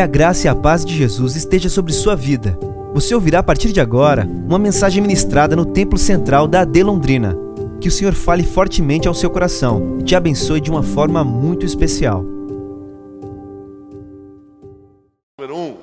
Que a graça e a paz de Jesus esteja sobre sua vida. Você ouvirá a partir de agora uma mensagem ministrada no Templo Central da AD Londrina. Que o Senhor fale fortemente ao seu coração e te abençoe de uma forma muito especial. Número 1, um,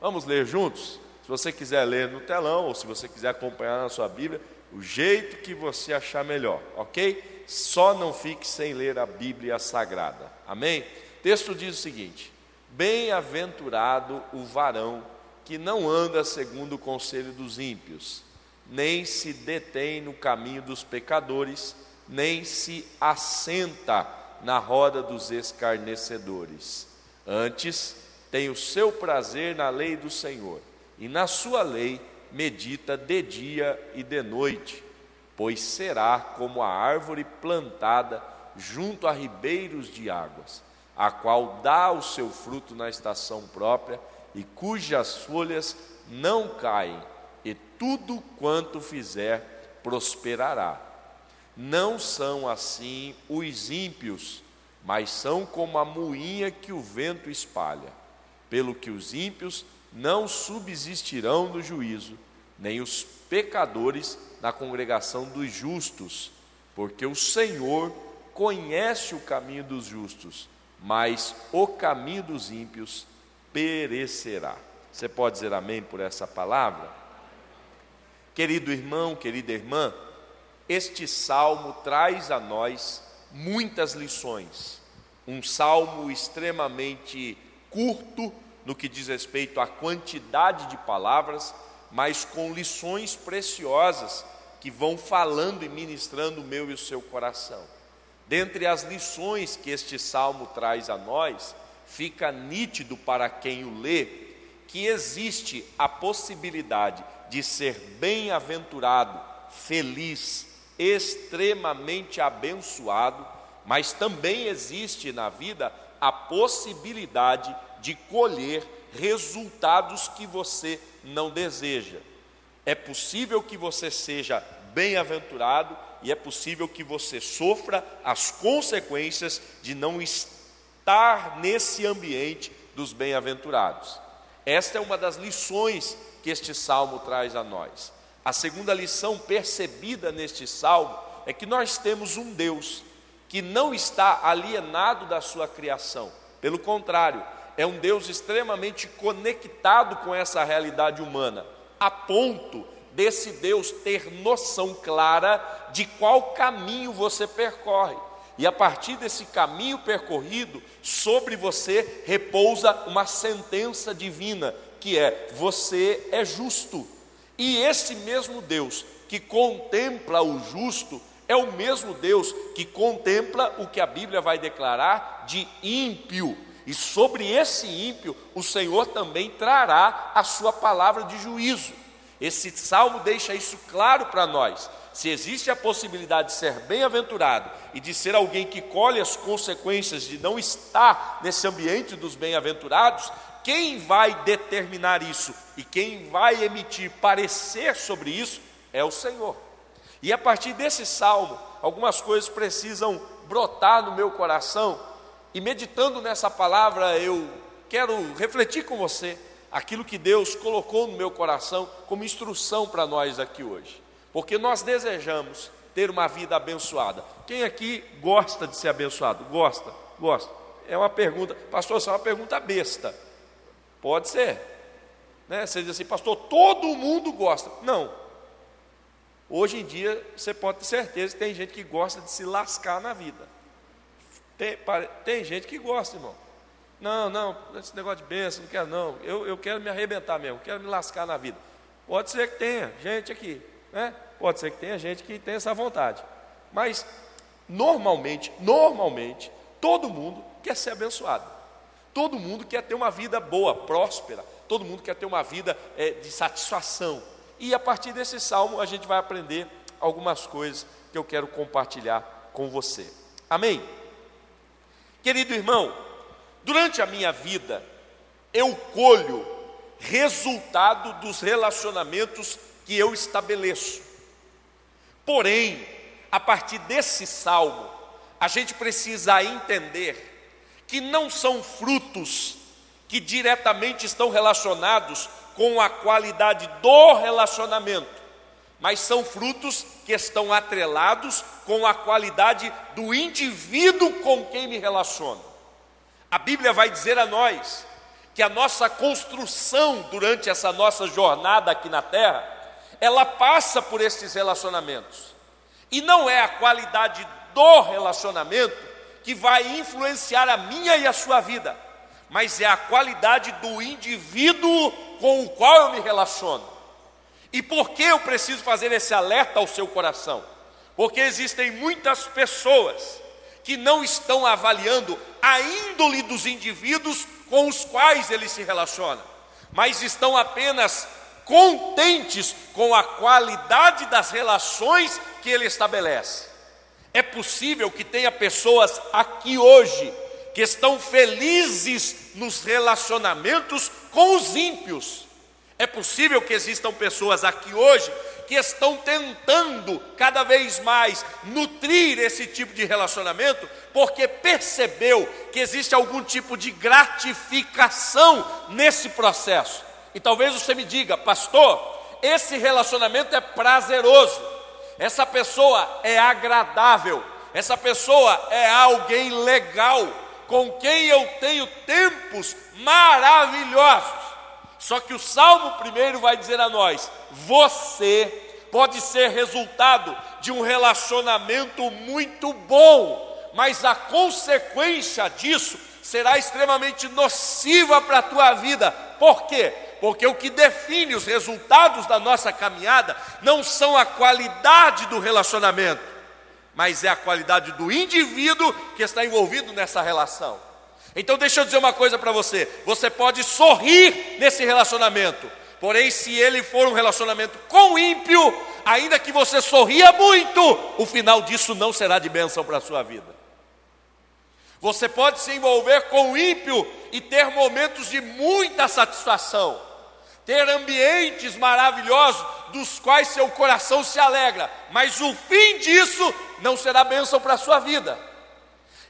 vamos ler juntos? Se você quiser ler no telão ou se você quiser acompanhar na sua Bíblia, o jeito que você achar melhor, ok? Só não fique sem ler a Bíblia Sagrada, amém? O texto diz o seguinte: Bem-aventurado o varão que não anda segundo o conselho dos ímpios, nem se detém no caminho dos pecadores, nem se assenta na roda dos escarnecedores. Antes, tem o seu prazer na lei do Senhor, e na sua lei medita de dia e de noite, pois será como a árvore plantada junto a ribeiros de águas a qual dá o seu fruto na estação própria e cujas folhas não caem, e tudo quanto fizer prosperará. Não são assim os ímpios, mas são como a moinha que o vento espalha. Pelo que os ímpios não subsistirão no juízo, nem os pecadores na congregação dos justos, porque o Senhor conhece o caminho dos justos mas o caminho dos ímpios perecerá. Você pode dizer amém por essa palavra? Querido irmão, querida irmã, este salmo traz a nós muitas lições. Um salmo extremamente curto no que diz respeito à quantidade de palavras, mas com lições preciosas que vão falando e ministrando o meu e o seu coração. Dentre as lições que este salmo traz a nós, fica nítido para quem o lê que existe a possibilidade de ser bem-aventurado, feliz, extremamente abençoado, mas também existe na vida a possibilidade de colher resultados que você não deseja. É possível que você seja bem-aventurado e é possível que você sofra as consequências de não estar nesse ambiente dos bem-aventurados. Esta é uma das lições que este salmo traz a nós. A segunda lição percebida neste salmo é que nós temos um Deus que não está alienado da sua criação, pelo contrário, é um Deus extremamente conectado com essa realidade humana, a ponto desse Deus ter noção clara de qual caminho você percorre. E a partir desse caminho percorrido, sobre você repousa uma sentença divina, que é: você é justo. E esse mesmo Deus que contempla o justo é o mesmo Deus que contempla o que a Bíblia vai declarar de ímpio. E sobre esse ímpio, o Senhor também trará a sua palavra de juízo. Esse salmo deixa isso claro para nós. Se existe a possibilidade de ser bem-aventurado e de ser alguém que colhe as consequências de não estar nesse ambiente dos bem-aventurados, quem vai determinar isso e quem vai emitir parecer sobre isso é o Senhor. E a partir desse salmo, algumas coisas precisam brotar no meu coração, e meditando nessa palavra, eu quero refletir com você aquilo que Deus colocou no meu coração como instrução para nós aqui hoje. Porque nós desejamos ter uma vida abençoada. Quem aqui gosta de ser abençoado? Gosta? Gosta. É uma pergunta, pastor, isso é uma pergunta besta. Pode ser. Né? Você diz assim, pastor, todo mundo gosta. Não. Hoje em dia, você pode ter certeza que tem gente que gosta de se lascar na vida. Tem, tem gente que gosta, irmão. Não, não, esse negócio de bênção, não quero não. Eu, eu quero me arrebentar mesmo, quero me lascar na vida. Pode ser que tenha gente aqui, né? Pode ser que tenha gente que tenha essa vontade. Mas, normalmente, normalmente, todo mundo quer ser abençoado. Todo mundo quer ter uma vida boa, próspera. Todo mundo quer ter uma vida é, de satisfação. E a partir desse salmo a gente vai aprender algumas coisas que eu quero compartilhar com você. Amém? Querido irmão, Durante a minha vida, eu colho resultado dos relacionamentos que eu estabeleço. Porém, a partir desse salmo, a gente precisa entender que não são frutos que diretamente estão relacionados com a qualidade do relacionamento, mas são frutos que estão atrelados com a qualidade do indivíduo com quem me relaciono. A Bíblia vai dizer a nós que a nossa construção durante essa nossa jornada aqui na terra, ela passa por esses relacionamentos. E não é a qualidade do relacionamento que vai influenciar a minha e a sua vida mas é a qualidade do indivíduo com o qual eu me relaciono. E por que eu preciso fazer esse alerta ao seu coração? Porque existem muitas pessoas que não estão avaliando a índole dos indivíduos com os quais ele se relaciona, mas estão apenas contentes com a qualidade das relações que ele estabelece. É possível que tenha pessoas aqui hoje que estão felizes nos relacionamentos com os ímpios. É possível que existam pessoas aqui hoje que estão tentando cada vez mais nutrir esse tipo de relacionamento, porque percebeu que existe algum tipo de gratificação nesse processo. E talvez você me diga, pastor, esse relacionamento é prazeroso, essa pessoa é agradável, essa pessoa é alguém legal, com quem eu tenho tempos maravilhosos. Só que o Salmo primeiro vai dizer a nós: você pode ser resultado de um relacionamento muito bom, mas a consequência disso será extremamente nociva para a tua vida. Por quê? Porque o que define os resultados da nossa caminhada não são a qualidade do relacionamento, mas é a qualidade do indivíduo que está envolvido nessa relação. Então, deixa eu dizer uma coisa para você: você pode sorrir nesse relacionamento, porém, se ele for um relacionamento com ímpio, ainda que você sorria muito, o final disso não será de bênção para a sua vida. Você pode se envolver com o ímpio e ter momentos de muita satisfação, ter ambientes maravilhosos dos quais seu coração se alegra, mas o fim disso não será bênção para a sua vida.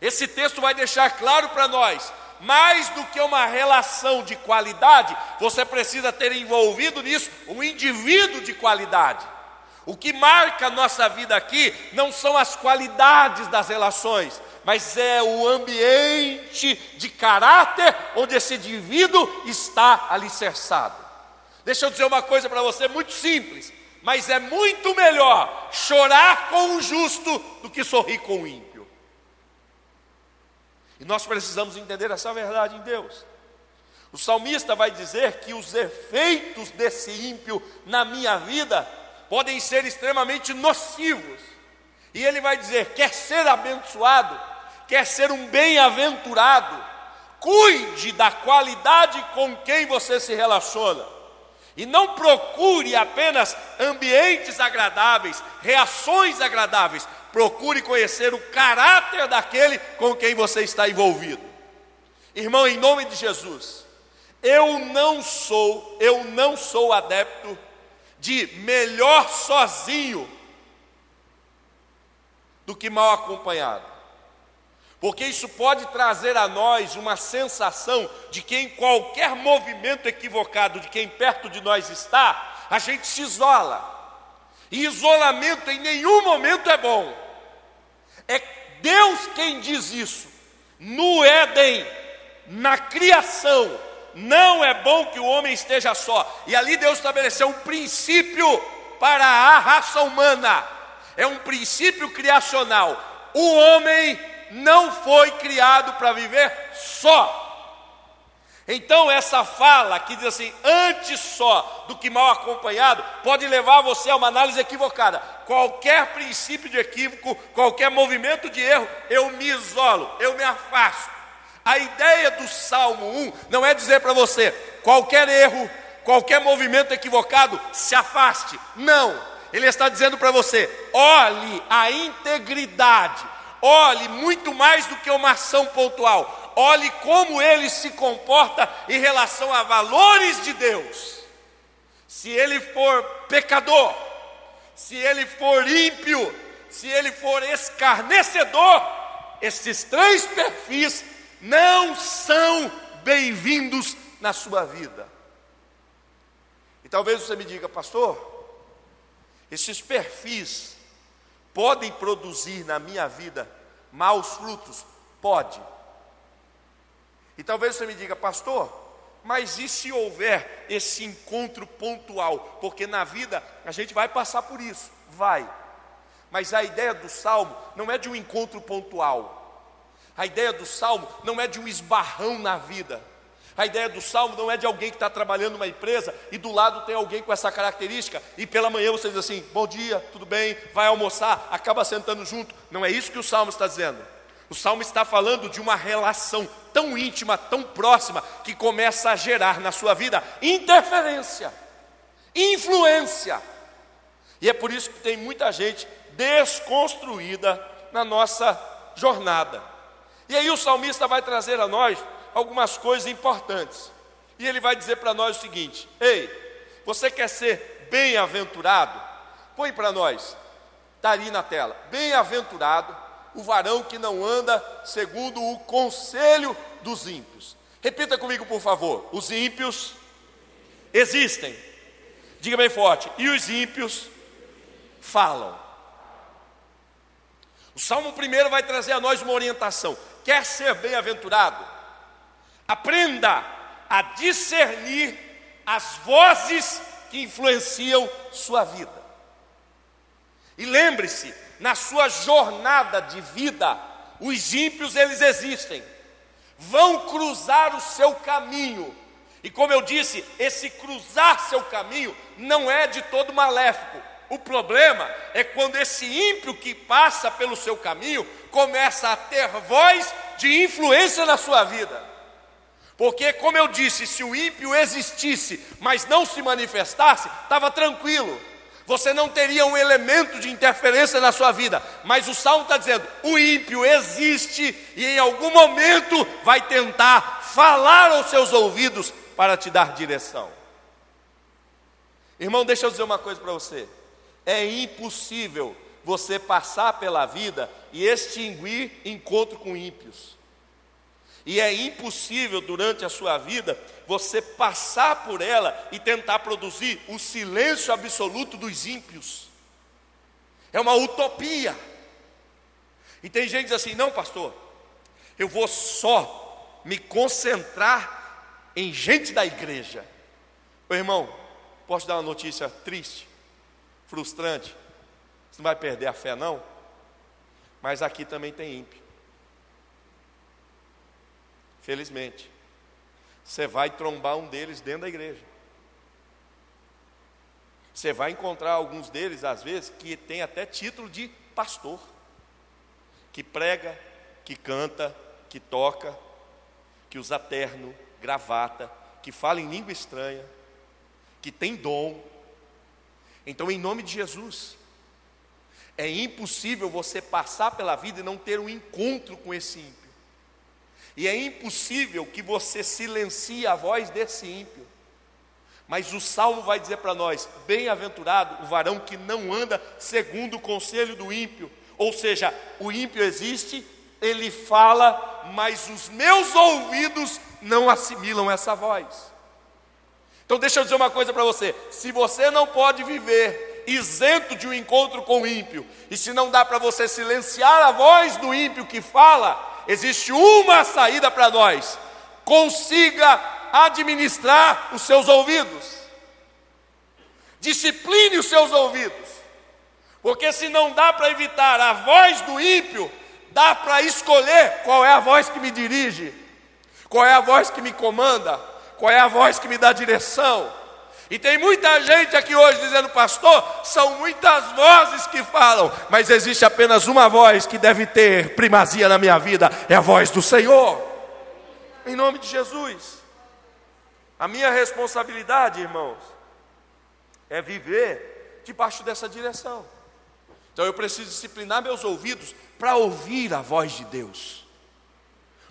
Esse texto vai deixar claro para nós: mais do que uma relação de qualidade, você precisa ter envolvido nisso um indivíduo de qualidade. O que marca a nossa vida aqui não são as qualidades das relações, mas é o ambiente de caráter onde esse indivíduo está alicerçado. Deixa eu dizer uma coisa para você muito simples, mas é muito melhor chorar com o justo do que sorrir com o ímpio. E nós precisamos entender essa verdade em Deus. O salmista vai dizer que os efeitos desse ímpio na minha vida podem ser extremamente nocivos. E ele vai dizer: quer ser abençoado, quer ser um bem-aventurado, cuide da qualidade com quem você se relaciona. E não procure apenas ambientes agradáveis, reações agradáveis. Procure conhecer o caráter daquele com quem você está envolvido. Irmão, em nome de Jesus, eu não sou, eu não sou adepto de melhor sozinho do que mal acompanhado porque isso pode trazer a nós uma sensação de que em qualquer movimento equivocado de quem perto de nós está, a gente se isola. E isolamento em nenhum momento é bom. É Deus quem diz isso. No Éden, na criação, não é bom que o homem esteja só. E ali Deus estabeleceu um princípio para a raça humana. É um princípio criacional. O homem não foi criado para viver só. Então, essa fala que diz assim, antes só do que mal acompanhado, pode levar você a uma análise equivocada. Qualquer princípio de equívoco, qualquer movimento de erro, eu me isolo, eu me afasto. A ideia do Salmo 1 não é dizer para você, qualquer erro, qualquer movimento equivocado, se afaste. Não. Ele está dizendo para você, olhe a integridade, Olhe muito mais do que uma ação pontual. Olhe como ele se comporta em relação a valores de Deus. Se ele for pecador, se ele for ímpio, se ele for escarnecedor, esses três perfis não são bem-vindos na sua vida. E talvez você me diga, pastor, esses perfis podem produzir na minha vida maus frutos? Pode. E talvez você me diga, pastor, mas e se houver esse encontro pontual? Porque na vida a gente vai passar por isso, vai. Mas a ideia do salmo não é de um encontro pontual. A ideia do salmo não é de um esbarrão na vida. A ideia do salmo não é de alguém que está trabalhando numa empresa e do lado tem alguém com essa característica e pela manhã você diz assim: bom dia, tudo bem, vai almoçar, acaba sentando junto. Não é isso que o salmo está dizendo. O salmo está falando de uma relação tão íntima, tão próxima, que começa a gerar na sua vida interferência, influência. E é por isso que tem muita gente desconstruída na nossa jornada. E aí o salmista vai trazer a nós algumas coisas importantes. E ele vai dizer para nós o seguinte: Ei, você quer ser bem-aventurado? Põe para nós, está ali na tela. Bem-aventurado o varão que não anda segundo o conselho dos ímpios. Repita comigo, por favor: os ímpios existem. Diga bem forte: e os ímpios falam. O Salmo primeiro vai trazer a nós uma orientação. Quer ser bem-aventurado? Aprenda a discernir as vozes que influenciam sua vida. E lembre-se, na sua jornada de vida, os ímpios eles existem. Vão cruzar o seu caminho. E como eu disse, esse cruzar seu caminho não é de todo maléfico. O problema é quando esse ímpio que passa pelo seu caminho começa a ter voz de influência na sua vida. Porque, como eu disse, se o ímpio existisse, mas não se manifestasse, estava tranquilo. Você não teria um elemento de interferência na sua vida. Mas o salmo está dizendo: o ímpio existe e em algum momento vai tentar falar aos seus ouvidos para te dar direção. Irmão, deixa eu dizer uma coisa para você. É impossível você passar pela vida e extinguir encontro com ímpios. E é impossível durante a sua vida você passar por ela e tentar produzir o silêncio absoluto dos ímpios. É uma utopia. E tem gente que diz assim: não, pastor, eu vou só me concentrar em gente da igreja. Ô irmão, posso dar uma notícia triste, frustrante? Você não vai perder a fé, não? Mas aqui também tem ímpio. Felizmente. Você vai trombar um deles dentro da igreja. Você vai encontrar alguns deles, às vezes, que tem até título de pastor, que prega, que canta, que toca, que usa terno, gravata, que fala em língua estranha, que tem dom. Então, em nome de Jesus, é impossível você passar pela vida e não ter um encontro com esse. E é impossível que você silencie a voz desse ímpio. Mas o salmo vai dizer para nós: bem-aventurado o varão que não anda segundo o conselho do ímpio. Ou seja, o ímpio existe, ele fala, mas os meus ouvidos não assimilam essa voz. Então, deixa eu dizer uma coisa para você: se você não pode viver isento de um encontro com o ímpio, e se não dá para você silenciar a voz do ímpio que fala, existe uma saída para nós: consiga administrar os seus ouvidos, discipline os seus ouvidos, porque se não dá para evitar a voz do ímpio, dá para escolher qual é a voz que me dirige, qual é a voz que me comanda, qual é a voz que me dá direção. E tem muita gente aqui hoje dizendo, pastor, são muitas vozes que falam, mas existe apenas uma voz que deve ter primazia na minha vida, é a voz do Senhor. Em nome de Jesus. A minha responsabilidade, irmãos, é viver debaixo dessa direção. Então eu preciso disciplinar meus ouvidos para ouvir a voz de Deus.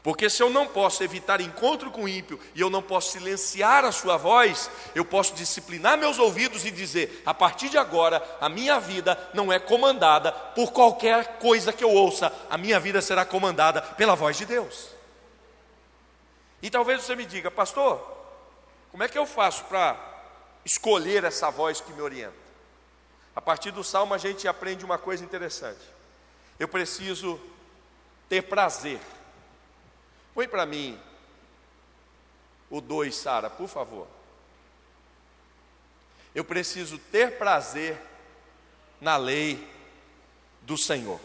Porque se eu não posso evitar encontro com o ímpio e eu não posso silenciar a sua voz, eu posso disciplinar meus ouvidos e dizer: a partir de agora, a minha vida não é comandada por qualquer coisa que eu ouça, a minha vida será comandada pela voz de Deus. E talvez você me diga, pastor, como é que eu faço para escolher essa voz que me orienta? A partir do salmo a gente aprende uma coisa interessante. Eu preciso ter prazer. Põe para mim o 2, Sara, por favor. Eu preciso ter prazer na lei do Senhor.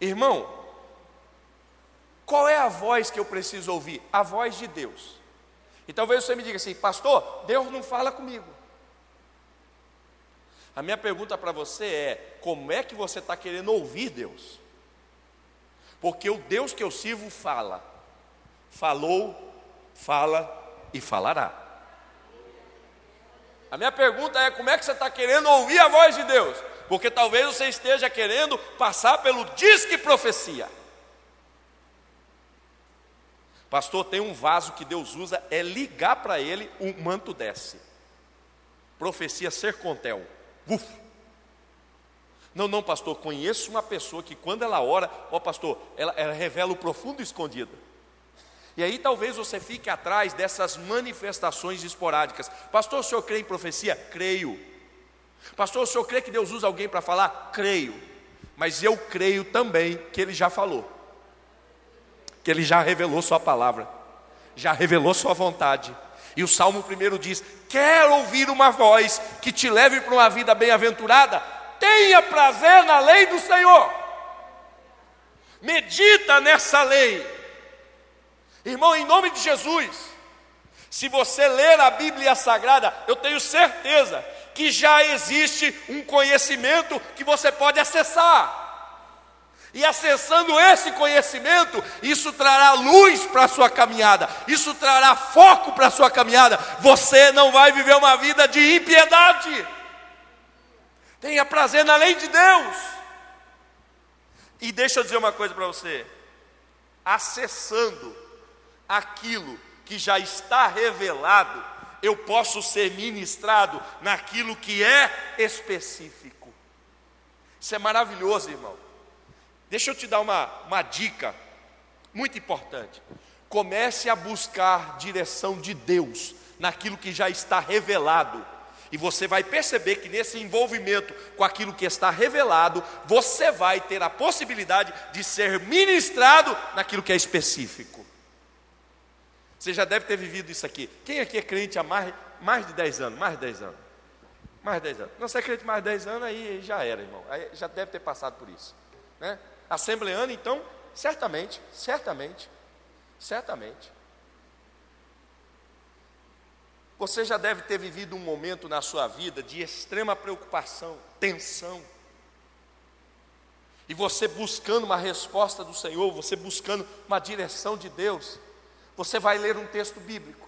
Irmão, qual é a voz que eu preciso ouvir? A voz de Deus. E talvez você me diga assim, pastor, Deus não fala comigo. A minha pergunta para você é: como é que você está querendo ouvir Deus? Porque o Deus que eu sirvo fala, falou, fala e falará. A minha pergunta é: como é que você está querendo ouvir a voz de Deus? Porque talvez você esteja querendo passar pelo disque profecia. Pastor, tem um vaso que Deus usa, é ligar para ele, o manto desce. Profecia ser contel. Uf. Não, não, pastor, conheço uma pessoa que quando ela ora, ó pastor, ela, ela revela o profundo escondido. E aí talvez você fique atrás dessas manifestações esporádicas. Pastor, o senhor crê em profecia? Creio. Pastor, o senhor crê que Deus usa alguém para falar? Creio. Mas eu creio também que ele já falou que ele já revelou Sua palavra, já revelou Sua vontade. E o Salmo primeiro diz: Quer ouvir uma voz que te leve para uma vida bem-aventurada? Tenha prazer na lei do Senhor, medita nessa lei. Irmão, em nome de Jesus, se você ler a Bíblia Sagrada, eu tenho certeza que já existe um conhecimento que você pode acessar. E acessando esse conhecimento, isso trará luz para a sua caminhada, isso trará foco para a sua caminhada. Você não vai viver uma vida de impiedade. Tenha prazer na lei de Deus. E deixa eu dizer uma coisa para você: acessando aquilo que já está revelado, eu posso ser ministrado naquilo que é específico. Isso é maravilhoso, irmão. Deixa eu te dar uma, uma dica muito importante. Comece a buscar direção de Deus naquilo que já está revelado. E você vai perceber que nesse envolvimento com aquilo que está revelado, você vai ter a possibilidade de ser ministrado naquilo que é específico. Você já deve ter vivido isso aqui. Quem aqui é crente há mais, mais de 10 anos? Mais de 10 anos. Mais de 10 anos. Não, você é crente mais de 10 anos, aí já era, irmão. Aí já deve ter passado por isso. Né? assembleando, então, certamente, certamente, certamente. Você já deve ter vivido um momento na sua vida de extrema preocupação, tensão. E você buscando uma resposta do Senhor, você buscando uma direção de Deus, você vai ler um texto bíblico.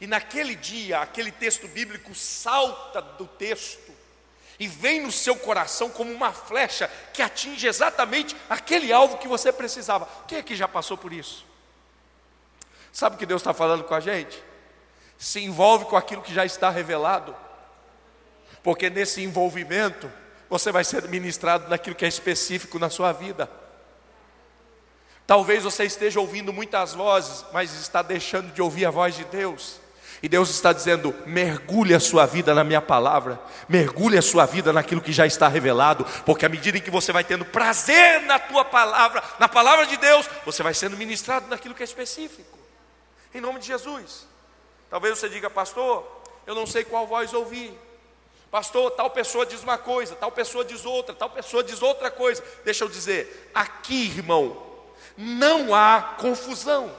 E naquele dia, aquele texto bíblico salta do texto e vem no seu coração como uma flecha que atinge exatamente aquele alvo que você precisava. Quem é que já passou por isso? Sabe o que Deus está falando com a gente? Se envolve com aquilo que já está revelado, porque nesse envolvimento você vai ser ministrado naquilo que é específico na sua vida. Talvez você esteja ouvindo muitas vozes, mas está deixando de ouvir a voz de Deus. E Deus está dizendo: mergulhe a sua vida na minha palavra, mergulhe a sua vida naquilo que já está revelado, porque à medida em que você vai tendo prazer na tua palavra, na palavra de Deus, você vai sendo ministrado naquilo que é específico, em nome de Jesus. Talvez você diga, pastor, eu não sei qual voz ouvir. Pastor, tal pessoa diz uma coisa, tal pessoa diz outra, tal pessoa diz outra coisa. Deixa eu dizer, aqui, irmão, não há confusão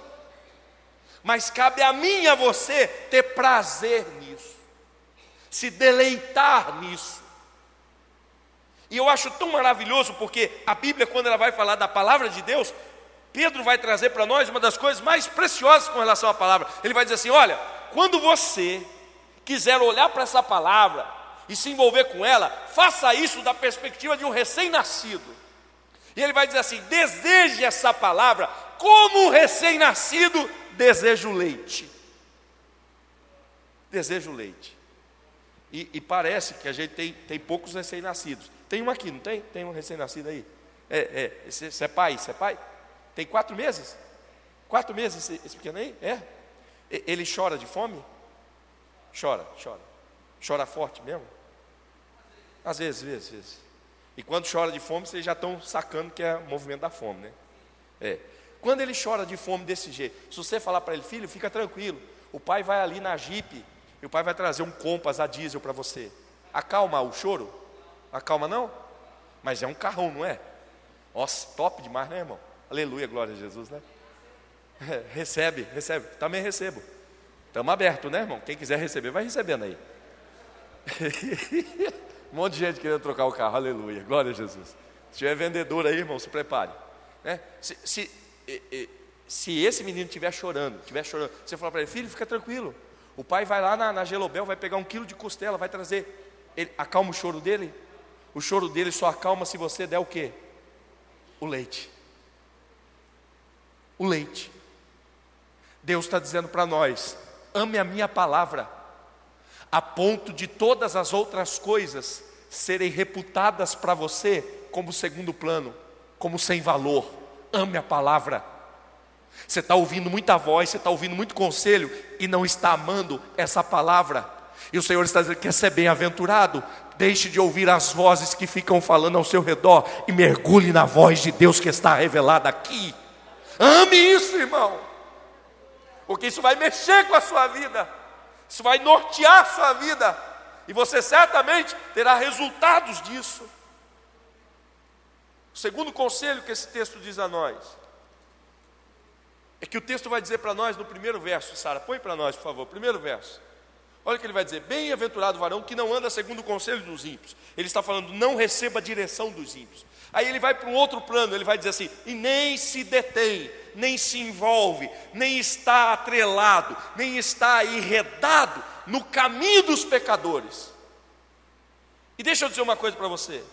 mas cabe a mim e a você ter prazer nisso, se deleitar nisso. E eu acho tão maravilhoso porque a Bíblia, quando ela vai falar da palavra de Deus, Pedro vai trazer para nós uma das coisas mais preciosas com relação à palavra. Ele vai dizer assim: olha, quando você quiser olhar para essa palavra e se envolver com ela, faça isso da perspectiva de um recém-nascido. E ele vai dizer assim: deseje essa palavra como um recém-nascido desejo leite. Desejo leite. E, e, parece que a gente tem, tem poucos recém-nascidos. Tem um aqui, não tem? Tem um recém-nascido aí? É, é, você é pai? Você é pai? Tem quatro meses? Quatro meses esse, esse pequeno aí? É. Ele chora de fome? Chora, chora. Chora forte mesmo? Às vezes, vezes, vezes. E quando chora de fome, vocês já estão sacando que é o movimento da fome, né? É. Quando ele chora de fome desse jeito, se você falar para ele, filho, fica tranquilo, o pai vai ali na jipe e o pai vai trazer um compas a diesel para você. Acalma o choro? Acalma não? Mas é um carrão, não é? Nossa, top demais, né, irmão? Aleluia, glória a Jesus, né? É, recebe, recebe. Também recebo. Estamos abertos, né, irmão? Quem quiser receber, vai recebendo aí. um monte de gente querendo trocar o carro, aleluia, glória a Jesus. Se tiver vendedor aí, irmão, se prepare. Né? Se, se, se esse menino estiver chorando, estiver chorando, você falar para ele, filho, fica tranquilo. O pai vai lá na, na Gelobel, vai pegar um quilo de costela, vai trazer. Ele, acalma o choro dele. O choro dele só acalma se você der o quê? O leite. O leite. Deus está dizendo para nós: ame a minha palavra, a ponto de todas as outras coisas serem reputadas para você como segundo plano, como sem valor. Ame a palavra. Você está ouvindo muita voz, você está ouvindo muito conselho e não está amando essa palavra. E o Senhor está dizendo: quer ser bem-aventurado? Deixe de ouvir as vozes que ficam falando ao seu redor e mergulhe na voz de Deus que está revelada aqui. Ame isso, irmão, porque isso vai mexer com a sua vida, isso vai nortear a sua vida, e você certamente terá resultados disso. O segundo conselho que esse texto diz a nós é que o texto vai dizer para nós no primeiro verso, Sara, põe para nós, por favor, primeiro verso. Olha o que ele vai dizer: Bem-aventurado o varão que não anda segundo o conselho dos ímpios. Ele está falando, não receba a direção dos ímpios. Aí ele vai para um outro plano, ele vai dizer assim: e nem se detém, nem se envolve, nem está atrelado, nem está enredado no caminho dos pecadores. E deixa eu dizer uma coisa para você: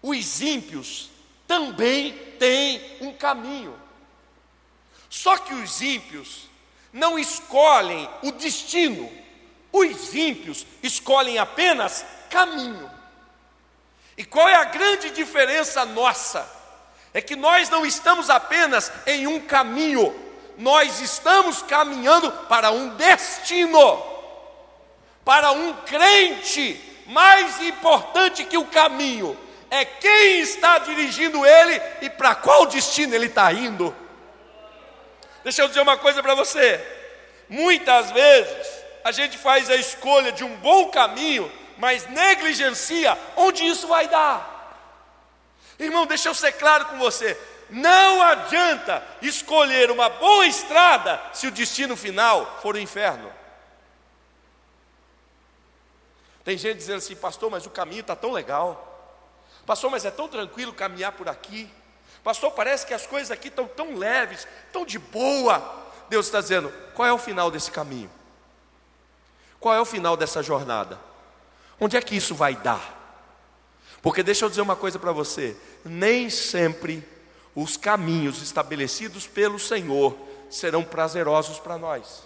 os ímpios também têm um caminho. Só que os ímpios não escolhem o destino, os ímpios escolhem apenas caminho. E qual é a grande diferença nossa? É que nós não estamos apenas em um caminho, nós estamos caminhando para um destino, para um crente. Mais importante que o caminho é quem está dirigindo ele e para qual destino ele está indo. Deixa eu dizer uma coisa para você. Muitas vezes a gente faz a escolha de um bom caminho, mas negligencia onde isso vai dar. Irmão, deixa eu ser claro com você. Não adianta escolher uma boa estrada se o destino final for o inferno. Tem gente dizendo assim, pastor, mas o caminho está tão legal. Pastor, mas é tão tranquilo caminhar por aqui. Pastor, parece que as coisas aqui estão tão leves, tão de boa. Deus está dizendo: qual é o final desse caminho? Qual é o final dessa jornada? Onde é que isso vai dar? Porque deixa eu dizer uma coisa para você: nem sempre os caminhos estabelecidos pelo Senhor serão prazerosos para nós,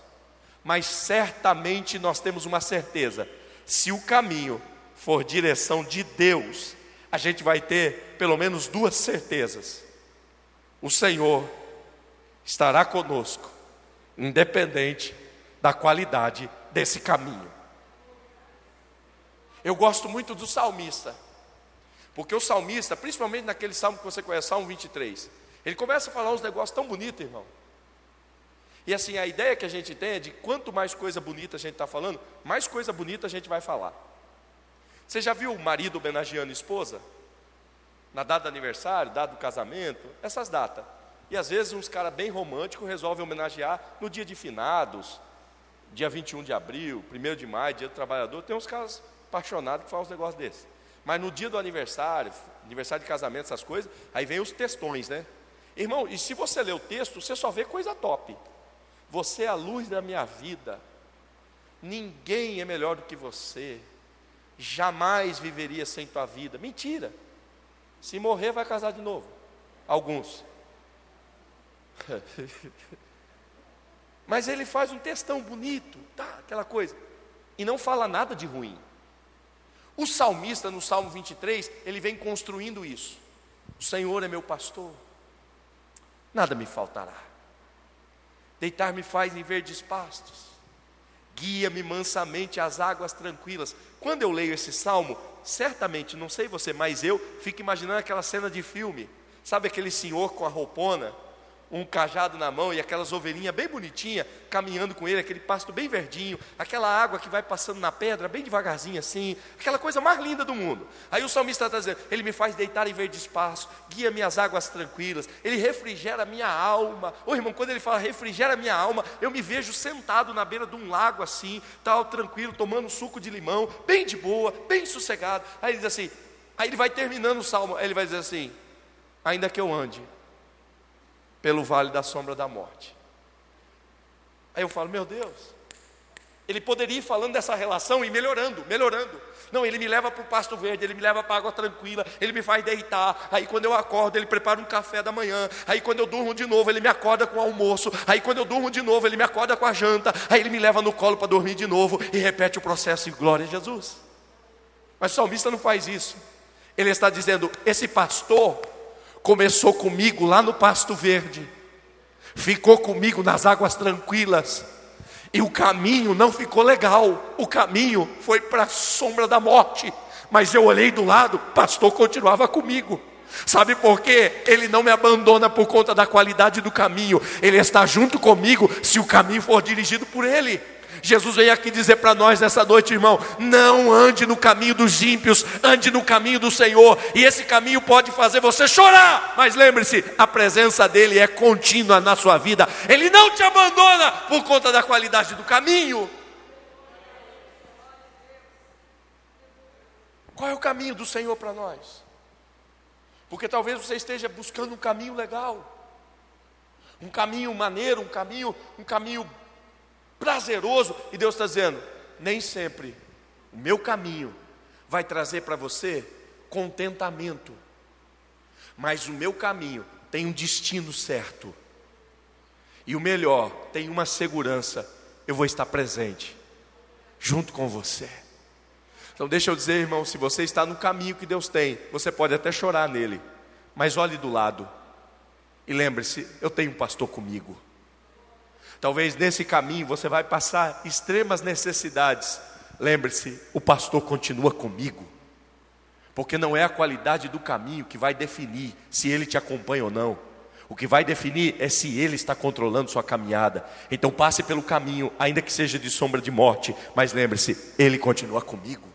mas certamente nós temos uma certeza: se o caminho for direção de Deus, a gente vai ter pelo menos duas certezas o Senhor estará conosco, independente da qualidade desse caminho. Eu gosto muito do salmista, porque o salmista, principalmente naquele salmo que você conhece, Salmo 23, ele começa a falar uns negócios tão bonitos, irmão. E assim, a ideia que a gente tem é de quanto mais coisa bonita a gente está falando, mais coisa bonita a gente vai falar. Você já viu o marido homenageando a esposa? na data do aniversário, data do casamento, essas datas. E às vezes uns caras bem românticos resolvem homenagear no dia de finados, dia 21 de abril, 1 de maio, dia do trabalhador. Tem uns caras apaixonados que fazem uns negócios desses. Mas no dia do aniversário, aniversário de casamento, essas coisas, aí vem os textões, né? Irmão, e se você ler o texto, você só vê coisa top. Você é a luz da minha vida. Ninguém é melhor do que você. Jamais viveria sem tua vida. Mentira. Se morrer, vai casar de novo. Alguns. Mas ele faz um textão bonito, tá, aquela coisa. E não fala nada de ruim. O salmista, no Salmo 23, ele vem construindo isso. O Senhor é meu pastor, nada me faltará. Deitar-me faz em verdes pastos. Guia-me mansamente às águas tranquilas. Quando eu leio esse salmo, certamente, não sei você, mas eu fico imaginando aquela cena de filme. Sabe aquele senhor com a roupona? Um cajado na mão e aquelas ovelhinhas bem bonitinhas caminhando com ele, aquele pasto bem verdinho, aquela água que vai passando na pedra bem devagarzinho assim, aquela coisa mais linda do mundo. Aí o salmista está dizendo: Ele me faz deitar em verde espaço, guia minhas águas tranquilas, Ele refrigera minha alma. Ô irmão, quando ele fala refrigera minha alma, eu me vejo sentado na beira de um lago assim, tal, tranquilo, tomando suco de limão, bem de boa, bem sossegado. Aí ele diz assim, aí ele vai terminando o salmo, aí ele vai dizer assim: Ainda que eu ande pelo vale da sombra da morte. Aí eu falo, meu Deus, ele poderia ir falando dessa relação e melhorando, melhorando. Não, ele me leva para o pasto verde, ele me leva para a água tranquila, ele me faz deitar. Aí quando eu acordo, ele prepara um café da manhã. Aí quando eu durmo de novo, ele me acorda com o almoço. Aí quando eu durmo de novo, ele me acorda com a janta. Aí ele me leva no colo para dormir de novo e repete o processo. E glória a Jesus. Mas o salmista não faz isso. Ele está dizendo: esse pastor começou comigo lá no pasto verde, ficou comigo nas águas tranquilas, e o caminho não ficou legal, o caminho foi para a sombra da morte, mas eu olhei do lado, pastor continuava comigo. Sabe por quê? Ele não me abandona por conta da qualidade do caminho, ele está junto comigo se o caminho for dirigido por ele. Jesus veio aqui dizer para nós nessa noite, irmão: não ande no caminho dos ímpios, ande no caminho do Senhor, e esse caminho pode fazer você chorar, mas lembre-se, a presença dEle é contínua na sua vida, Ele não te abandona por conta da qualidade do caminho. Qual é o caminho do Senhor para nós? Porque talvez você esteja buscando um caminho legal, um caminho maneiro, um caminho, um caminho prazeroso, e Deus está dizendo: nem sempre o meu caminho vai trazer para você contentamento, mas o meu caminho tem um destino certo, e o melhor, tem uma segurança: eu vou estar presente, junto com você. Então, deixa eu dizer, irmão, se você está no caminho que Deus tem, você pode até chorar nele, mas olhe do lado e lembre-se: eu tenho um pastor comigo. Talvez nesse caminho você vai passar extremas necessidades. Lembre-se, o pastor continua comigo. Porque não é a qualidade do caminho que vai definir se ele te acompanha ou não. O que vai definir é se ele está controlando sua caminhada. Então passe pelo caminho, ainda que seja de sombra de morte, mas lembre-se, ele continua comigo.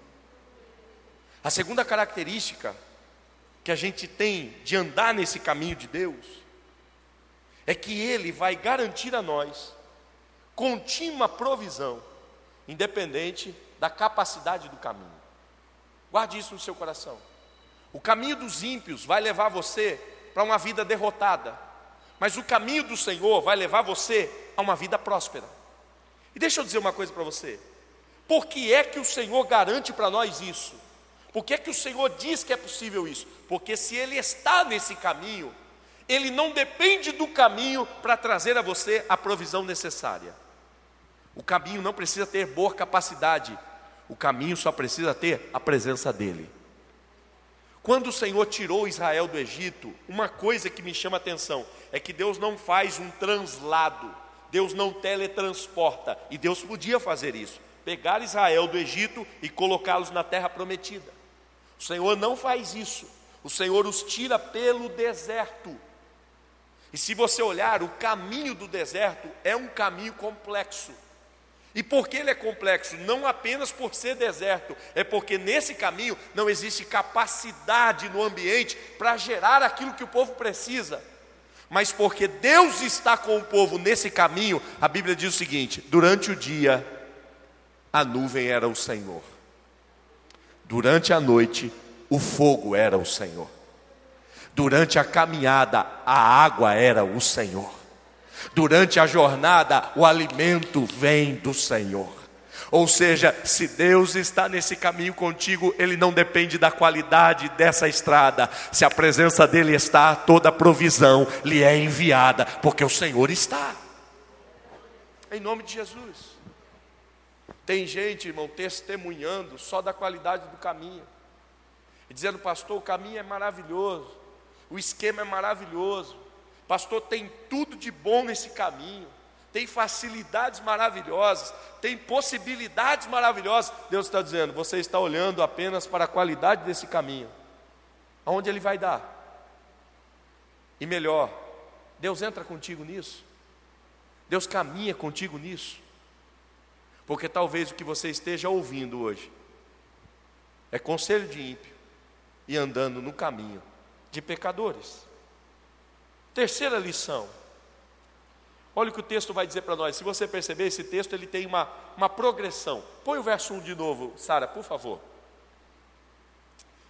A segunda característica que a gente tem de andar nesse caminho de Deus é que ele vai garantir a nós contínua provisão, independente da capacidade do caminho. Guarde isso no seu coração. O caminho dos ímpios vai levar você para uma vida derrotada, mas o caminho do Senhor vai levar você a uma vida próspera. E deixa eu dizer uma coisa para você: por que é que o Senhor garante para nós isso? Por que é que o Senhor diz que é possível isso? Porque se Ele está nesse caminho, Ele não depende do caminho para trazer a você a provisão necessária. O caminho não precisa ter boa capacidade, o caminho só precisa ter a presença dEle. Quando o Senhor tirou Israel do Egito, uma coisa que me chama a atenção é que Deus não faz um translado, Deus não teletransporta, e Deus podia fazer isso, pegar Israel do Egito e colocá-los na terra prometida. O Senhor não faz isso, o Senhor os tira pelo deserto. E se você olhar, o caminho do deserto é um caminho complexo. E por que ele é complexo? Não apenas por ser deserto, é porque nesse caminho não existe capacidade no ambiente para gerar aquilo que o povo precisa. Mas porque Deus está com o povo nesse caminho, a Bíblia diz o seguinte: durante o dia, a nuvem era o Senhor, durante a noite, o fogo era o Senhor, durante a caminhada, a água era o Senhor. Durante a jornada, o alimento vem do Senhor. Ou seja, se Deus está nesse caminho contigo, Ele não depende da qualidade dessa estrada. Se a presença dEle está, toda provisão lhe é enviada, porque o Senhor está. Em nome de Jesus. Tem gente, irmão, testemunhando só da qualidade do caminho, e dizendo, pastor, o caminho é maravilhoso, o esquema é maravilhoso, Pastor, tem tudo de bom nesse caminho. tem facilidades maravilhosas, tem possibilidades maravilhosas. Deus está dizendo: você está olhando apenas para a qualidade desse caminho, aonde ele vai dar. E melhor, Deus entra contigo nisso, Deus caminha contigo nisso, porque talvez o que você esteja ouvindo hoje é conselho de ímpio e andando no caminho de pecadores. Terceira lição. Olha o que o texto vai dizer para nós. Se você perceber, esse texto ele tem uma, uma progressão. Põe o verso 1 de novo, Sara, por favor.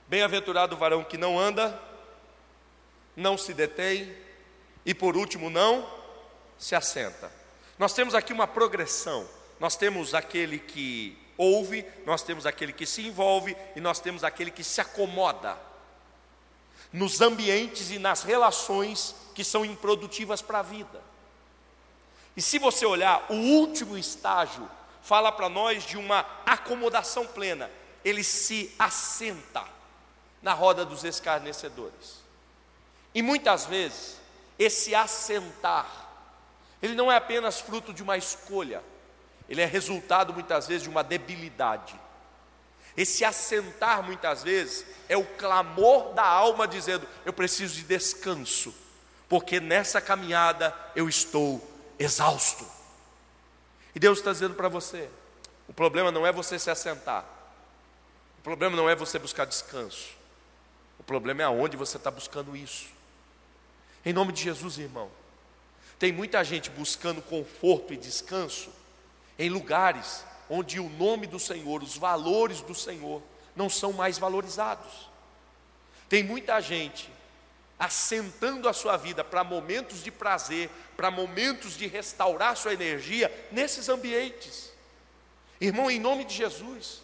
Bem-aventurado o varão que não anda, não se detém e, por último, não se assenta. Nós temos aqui uma progressão. Nós temos aquele que ouve, nós temos aquele que se envolve e nós temos aquele que se acomoda nos ambientes e nas relações que são improdutivas para a vida. E se você olhar, o último estágio fala para nós de uma acomodação plena. Ele se assenta na roda dos escarnecedores. E muitas vezes, esse assentar, ele não é apenas fruto de uma escolha, ele é resultado muitas vezes de uma debilidade. Esse assentar muitas vezes é o clamor da alma dizendo: Eu preciso de descanso, porque nessa caminhada eu estou exausto. E Deus está dizendo para você: o problema não é você se assentar, o problema não é você buscar descanso, o problema é aonde você está buscando isso. Em nome de Jesus, irmão, tem muita gente buscando conforto e descanso em lugares onde o nome do Senhor, os valores do Senhor, não são mais valorizados. Tem muita gente assentando a sua vida para momentos de prazer, para momentos de restaurar sua energia nesses ambientes. Irmão, em nome de Jesus,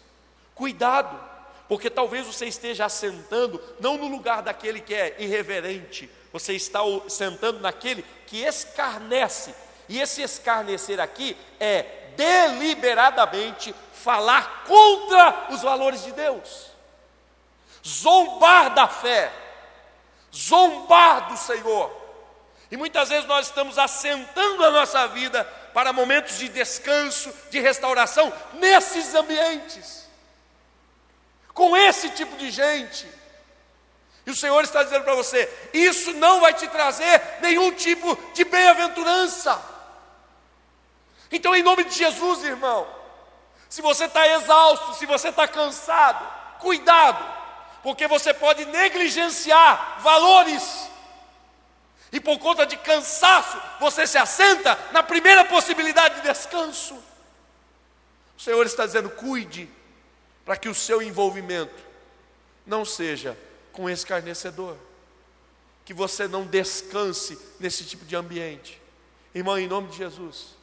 cuidado, porque talvez você esteja assentando não no lugar daquele que é irreverente, você está sentando naquele que escarnece, e esse escarnecer aqui é deliberadamente falar contra os valores de Deus, zombar da fé, zombar do Senhor. E muitas vezes nós estamos assentando a nossa vida para momentos de descanso, de restauração, nesses ambientes, com esse tipo de gente. E o Senhor está dizendo para você: isso não vai te trazer nenhum tipo de bem-aventurança. Então, em nome de Jesus, irmão, se você está exausto, se você está cansado, cuidado, porque você pode negligenciar valores, e por conta de cansaço, você se assenta na primeira possibilidade de descanso. O Senhor está dizendo: cuide, para que o seu envolvimento não seja com escarnecedor, que você não descanse nesse tipo de ambiente. Irmão, em nome de Jesus,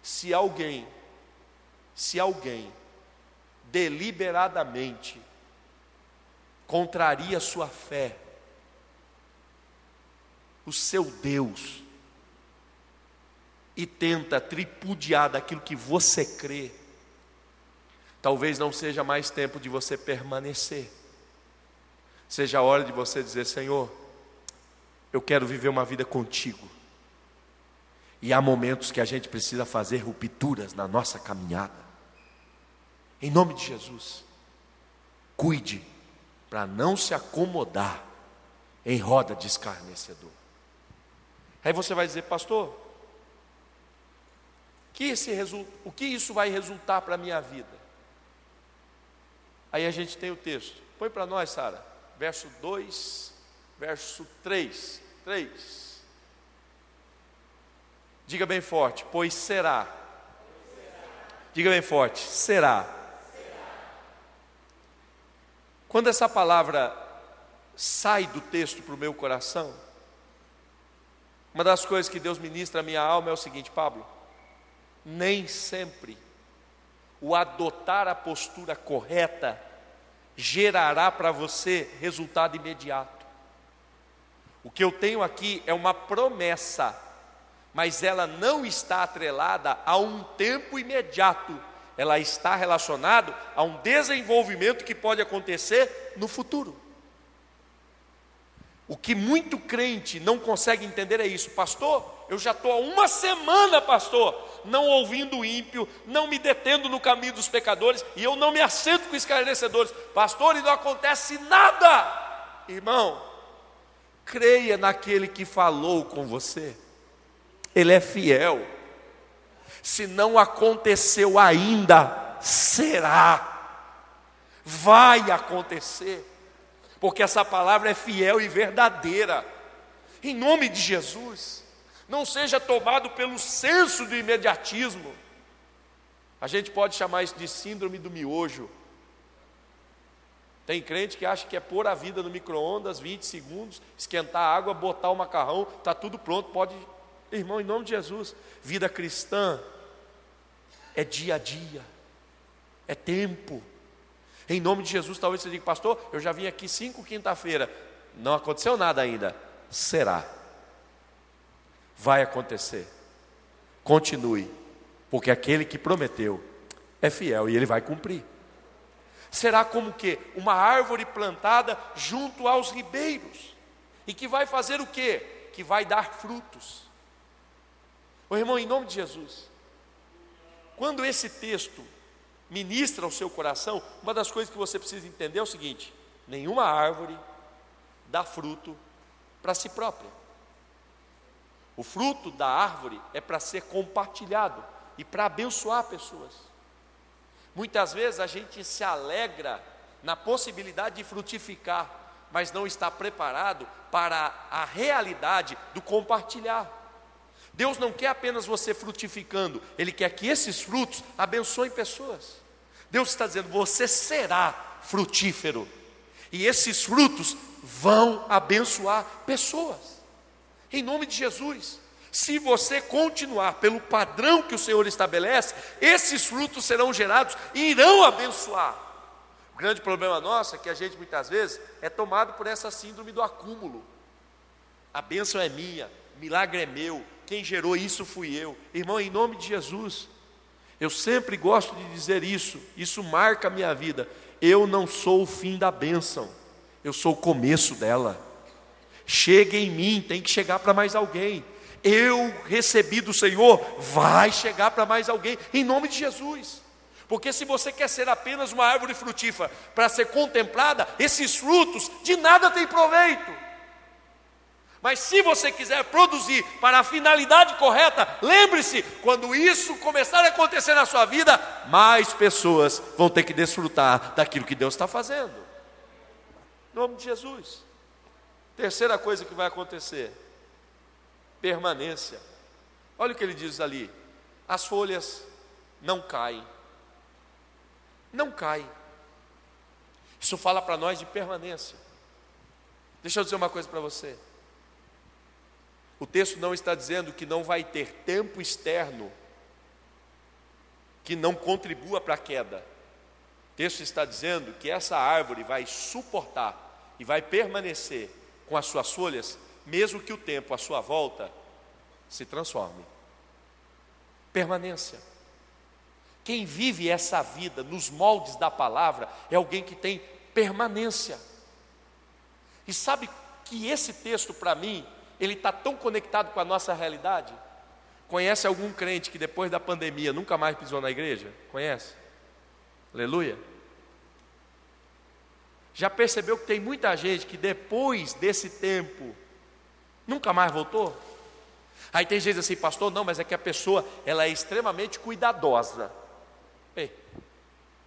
se alguém, se alguém deliberadamente contraria sua fé, o seu Deus, e tenta tripudiar daquilo que você crê, talvez não seja mais tempo de você permanecer, seja a hora de você dizer: Senhor, eu quero viver uma vida contigo. E há momentos que a gente precisa fazer rupturas na nossa caminhada. Em nome de Jesus, cuide para não se acomodar em roda de escarnecedor. Aí você vai dizer, pastor, que esse o que isso vai resultar para a minha vida? Aí a gente tem o texto. Põe para nós, Sara. Verso 2, verso 3. 3. Diga bem forte, pois será. Diga bem forte, será. Quando essa palavra sai do texto para o meu coração, uma das coisas que Deus ministra à minha alma é o seguinte, Pablo: nem sempre o adotar a postura correta gerará para você resultado imediato. O que eu tenho aqui é uma promessa mas ela não está atrelada a um tempo imediato, ela está relacionada a um desenvolvimento que pode acontecer no futuro. O que muito crente não consegue entender é isso, pastor. Eu já estou há uma semana, pastor, não ouvindo o ímpio, não me detendo no caminho dos pecadores, e eu não me assento com esclarecedores, pastor, e não acontece nada. Irmão, creia naquele que falou com você, ele é fiel. Se não aconteceu ainda, será, vai acontecer porque essa palavra é fiel e verdadeira. Em nome de Jesus, não seja tomado pelo senso do imediatismo. A gente pode chamar isso de síndrome do miojo. Tem crente que acha que é pôr a vida no micro-ondas 20 segundos, esquentar a água, botar o macarrão, está tudo pronto, pode. Irmão, em nome de Jesus, vida cristã é dia a dia, é tempo. Em nome de Jesus, talvez você diga, pastor, eu já vim aqui cinco quinta-feira, não aconteceu nada ainda. Será. Vai acontecer. Continue, porque aquele que prometeu é fiel e ele vai cumprir. Será como que uma árvore plantada junto aos ribeiros e que vai fazer o quê? Que vai dar frutos. O irmão, em nome de Jesus, quando esse texto ministra ao seu coração, uma das coisas que você precisa entender é o seguinte: nenhuma árvore dá fruto para si própria. O fruto da árvore é para ser compartilhado e para abençoar pessoas. Muitas vezes a gente se alegra na possibilidade de frutificar, mas não está preparado para a realidade do compartilhar. Deus não quer apenas você frutificando, Ele quer que esses frutos abençoem pessoas. Deus está dizendo: você será frutífero, e esses frutos vão abençoar pessoas, em nome de Jesus. Se você continuar pelo padrão que o Senhor estabelece, esses frutos serão gerados e irão abençoar. O grande problema nosso é que a gente muitas vezes é tomado por essa síndrome do acúmulo. A bênção é minha, o milagre é meu, quem gerou isso fui eu. Irmão, em nome de Jesus, eu sempre gosto de dizer isso, isso marca a minha vida. Eu não sou o fim da bênção, eu sou o começo dela. Chega em mim, tem que chegar para mais alguém. Eu recebi do Senhor, vai chegar para mais alguém, em nome de Jesus. Porque se você quer ser apenas uma árvore frutífera para ser contemplada, esses frutos de nada têm proveito. Mas se você quiser produzir para a finalidade correta, lembre-se, quando isso começar a acontecer na sua vida, mais pessoas vão ter que desfrutar daquilo que Deus está fazendo. Em nome de Jesus. Terceira coisa que vai acontecer: permanência. Olha o que ele diz ali: as folhas não caem. Não caem. Isso fala para nós de permanência. Deixa eu dizer uma coisa para você. O texto não está dizendo que não vai ter tempo externo que não contribua para a queda. O texto está dizendo que essa árvore vai suportar e vai permanecer com as suas folhas, mesmo que o tempo à sua volta se transforme. Permanência. Quem vive essa vida nos moldes da palavra é alguém que tem permanência. E sabe que esse texto, para mim, ele está tão conectado com a nossa realidade? Conhece algum crente que depois da pandemia nunca mais pisou na igreja? Conhece? Aleluia. Já percebeu que tem muita gente que depois desse tempo nunca mais voltou? Aí tem gente assim, pastor, não, mas é que a pessoa ela é extremamente cuidadosa. Ei,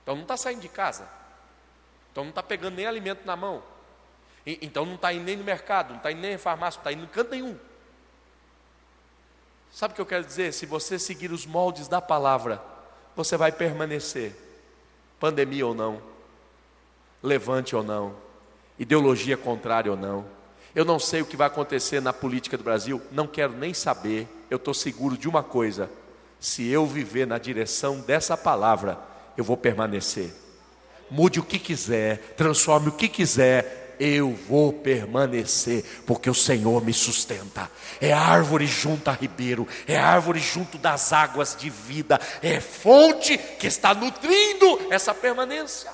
então não está saindo de casa, então não está pegando nem alimento na mão, então não está indo nem no mercado, não está indo nem em farmácia, não está indo em canto nenhum. Sabe o que eu quero dizer? Se você seguir os moldes da palavra, você vai permanecer, pandemia ou não, levante ou não, ideologia contrária ou não. Eu não sei o que vai acontecer na política do Brasil, não quero nem saber. Eu estou seguro de uma coisa: se eu viver na direção dessa palavra, eu vou permanecer. Mude o que quiser, transforme o que quiser, eu vou permanecer, porque o Senhor me sustenta. É árvore junto a ribeiro, é árvore junto das águas de vida, é fonte que está nutrindo essa permanência.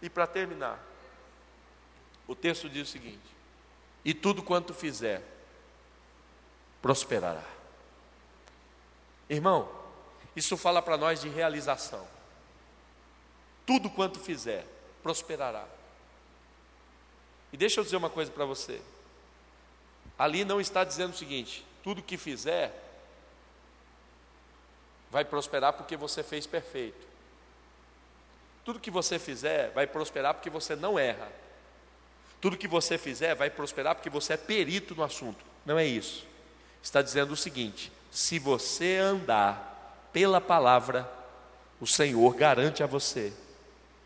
E para terminar, O texto diz o seguinte: E tudo quanto fizer, prosperará. Irmão, isso fala para nós de realização. Tudo quanto fizer, prosperará. E deixa eu dizer uma coisa para você. Ali não está dizendo o seguinte: tudo que fizer vai prosperar porque você fez perfeito. Tudo que você fizer vai prosperar porque você não erra. Tudo que você fizer vai prosperar porque você é perito no assunto. Não é isso. Está dizendo o seguinte: se você andar pela palavra, o Senhor garante a você,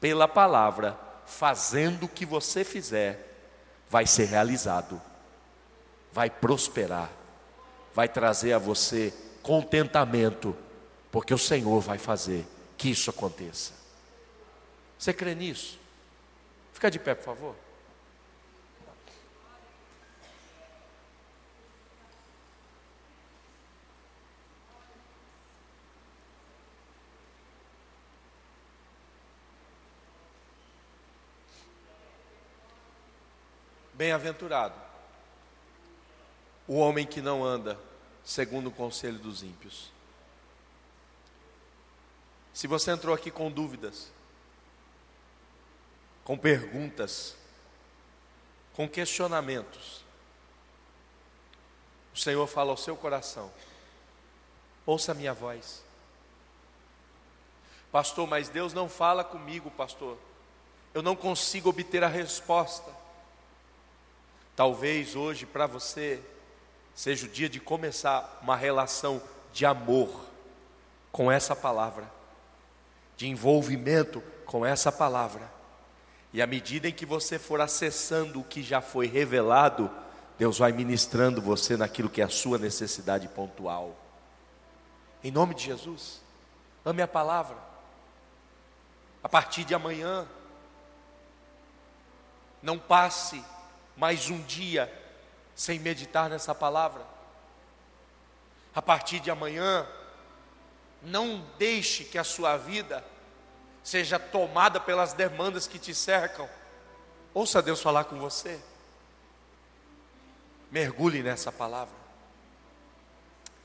pela palavra, fazendo o que você fizer, vai ser realizado, vai prosperar, vai trazer a você contentamento, porque o Senhor vai fazer que isso aconteça. Você crê nisso? Fica de pé, por favor. Bem-aventurado o homem que não anda segundo o conselho dos ímpios. Se você entrou aqui com dúvidas, com perguntas, com questionamentos, o Senhor fala ao seu coração: ouça a minha voz. Pastor, mas Deus não fala comigo, pastor. Eu não consigo obter a resposta. Talvez hoje para você seja o dia de começar uma relação de amor com essa palavra, de envolvimento com essa palavra. E à medida em que você for acessando o que já foi revelado, Deus vai ministrando você naquilo que é a sua necessidade pontual. Em nome de Jesus, ame a palavra. A partir de amanhã, não passe mais um dia sem meditar nessa palavra. A partir de amanhã, não deixe que a sua vida seja tomada pelas demandas que te cercam. Ouça Deus falar com você. Mergulhe nessa palavra.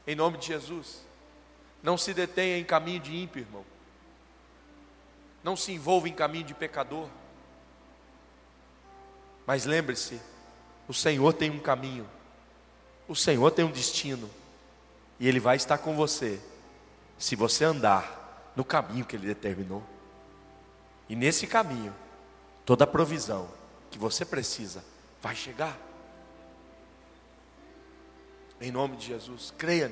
Em nome de Jesus. Não se detenha em caminho de ímpio, irmão. Não se envolva em caminho de pecador. Mas lembre-se, o Senhor tem um caminho, o Senhor tem um destino, e Ele vai estar com você, se você andar no caminho que Ele determinou. E nesse caminho, toda a provisão que você precisa vai chegar. Em nome de Jesus, creia.